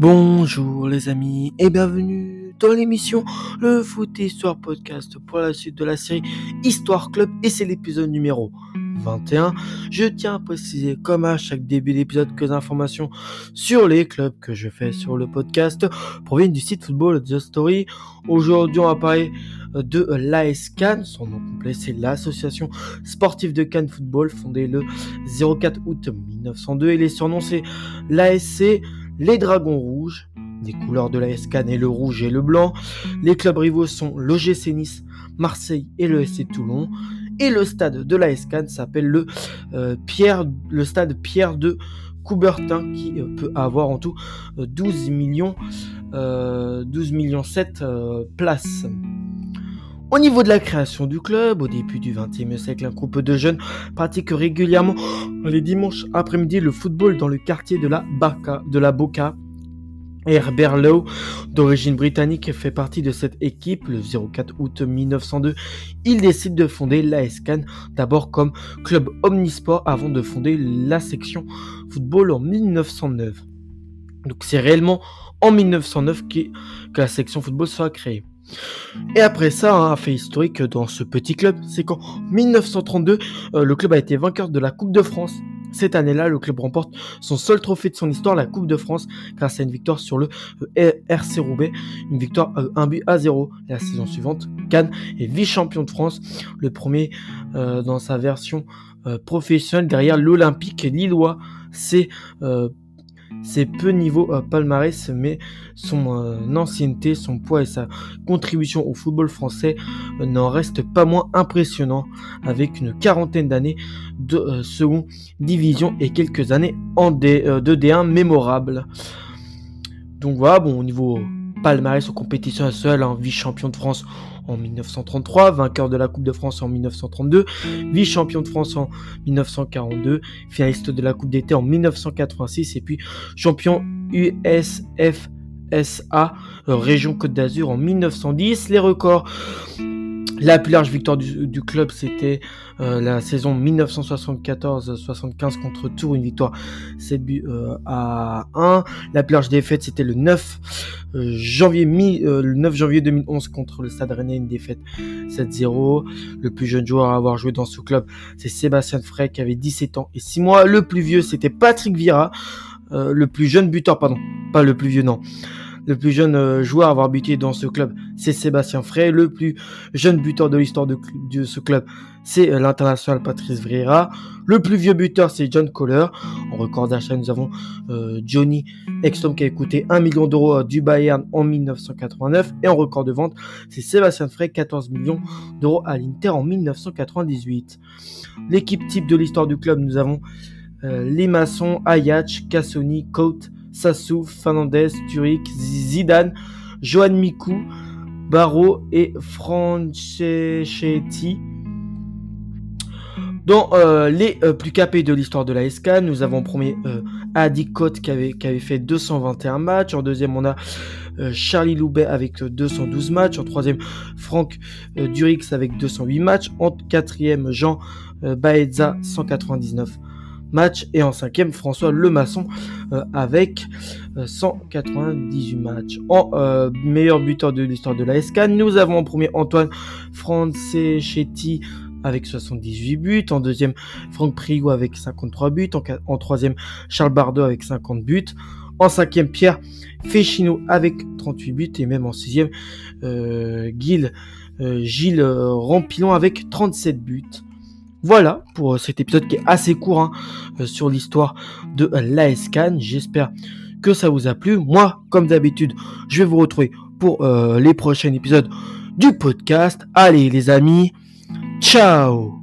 Bonjour les amis et bienvenue dans l'émission Le Foot Histoire Podcast pour la suite de la série Histoire Club et c'est l'épisode numéro 21. Je tiens à préciser comme à chaque début d'épisode que les informations sur les clubs que je fais sur le podcast proviennent du site Football The Story. Aujourd'hui on va parler de l'AS Cannes. Son nom complet, c'est l'Association sportive de Cannes Football, fondée le 04 août 1902. Et les surnoms, c'est l'ASC, les Dragons Rouges, les couleurs de l'AS Cannes et le rouge et le blanc. Les clubs rivaux sont l'OGC Nice, Marseille et le SC Toulon. Et le stade de l'AS Cannes s'appelle le, euh, le stade Pierre de Coubertin qui euh, peut avoir en tout 12 euh, millions, 12 millions 7 places. Au niveau de la création du club, au début du XXe siècle, un groupe de jeunes pratique régulièrement les dimanches après-midi le football dans le quartier de la, Baca, de la Boca. Herbert Lowe, d'origine britannique, fait partie de cette équipe. Le 04 août 1902, il décide de fonder l'ASCAN, d'abord comme club omnisport avant de fonder la section football en 1909. Donc c'est réellement en 1909 que la section football sera créée. Et après ça, un fait historique dans ce petit club, c'est qu'en 1932, euh, le club a été vainqueur de la Coupe de France. Cette année-là, le club remporte son seul trophée de son histoire, la Coupe de France, grâce à une victoire sur le euh, RC Roubaix, une victoire 1 euh, but à 0. La saison suivante, Cannes est vice-champion de France, le premier dans sa version professionnelle derrière l'Olympique lillois. C'est c'est peu niveau euh, palmarès, mais son euh, ancienneté, son poids et sa contribution au football français euh, n'en restent pas moins impressionnants, avec une quarantaine d'années de seconde division et quelques années en D, de D1 mémorables. Donc voilà, bon, au niveau palmarès aux compétitions seul, un vice-champion de France en 1933, vainqueur de la Coupe de France en 1932, vice-champion de France en 1942, finaliste de la Coupe d'été en 1986 et puis champion USFSA région Côte d'Azur en 1910. Les records la plus large victoire du, club, c'était euh, la saison 1974-75 contre Tours, une victoire 7 buts euh, à 1. La plus large défaite, c'était le 9 euh, janvier le 9 janvier 2011 contre le Stade Rennais, une défaite 7-0. Le plus jeune joueur à avoir joué dans ce club, c'est Sébastien Frey qui avait 17 ans et 6 mois. Le plus vieux, c'était Patrick Vira. le plus jeune buteur, pardon, pas le plus vieux, non. Le plus jeune euh, joueur à avoir buté dans ce club, c'est Sébastien Frey. Le plus jeune buteur de l'histoire de, ce club, c'est euh, l'international Patrice Vieira. Le plus vieux buteur, c'est John Kohler. En record d'achat, nous avons euh, Johnny Exton qui a coûté 1 million d'euros du Bayern en 1989. Et en record de vente, c'est Sébastien Frey, 14 millions d'euros à l'Inter en 1998. L'équipe type de l'histoire du club, nous avons les maçons, Ayach, Cassoni, Cote, Sassou, Fernandez, Turic, Zidane, Johan Mikou, Barreau et Franceschetti. Dans euh, les euh, plus capés de l'histoire de la SK, nous avons premier euh, Adi Cote qui avait, qui avait fait 221 matchs. En deuxième, on a Charlie Loubet avec 212 matchs. En troisième, Franck Durix avec 208 matchs. En quatrième, Jean Baeza 199 matchs. Et en cinquième, François Lemasson euh, avec 198 euh, matchs. En euh, meilleur buteur de l'histoire de la SK, nous avons en premier Antoine Franceschetti avec 78 buts. En deuxième, Franck Prigo avec 53 buts. En, troisième, Charles Bardot avec 50 buts. En cinquième, Pierre Féchino avec 38 buts. Et même en sixième, Gilles, Gilles Rampilon avec 37 buts. Voilà pour euh, cet épisode qui est assez court hein, euh, sur l'histoire de l'ASCAN. J'espère que ça vous a plu. Moi, comme d'habitude, je vais vous retrouver pour euh, les prochains épisodes du podcast. Allez les amis, ciao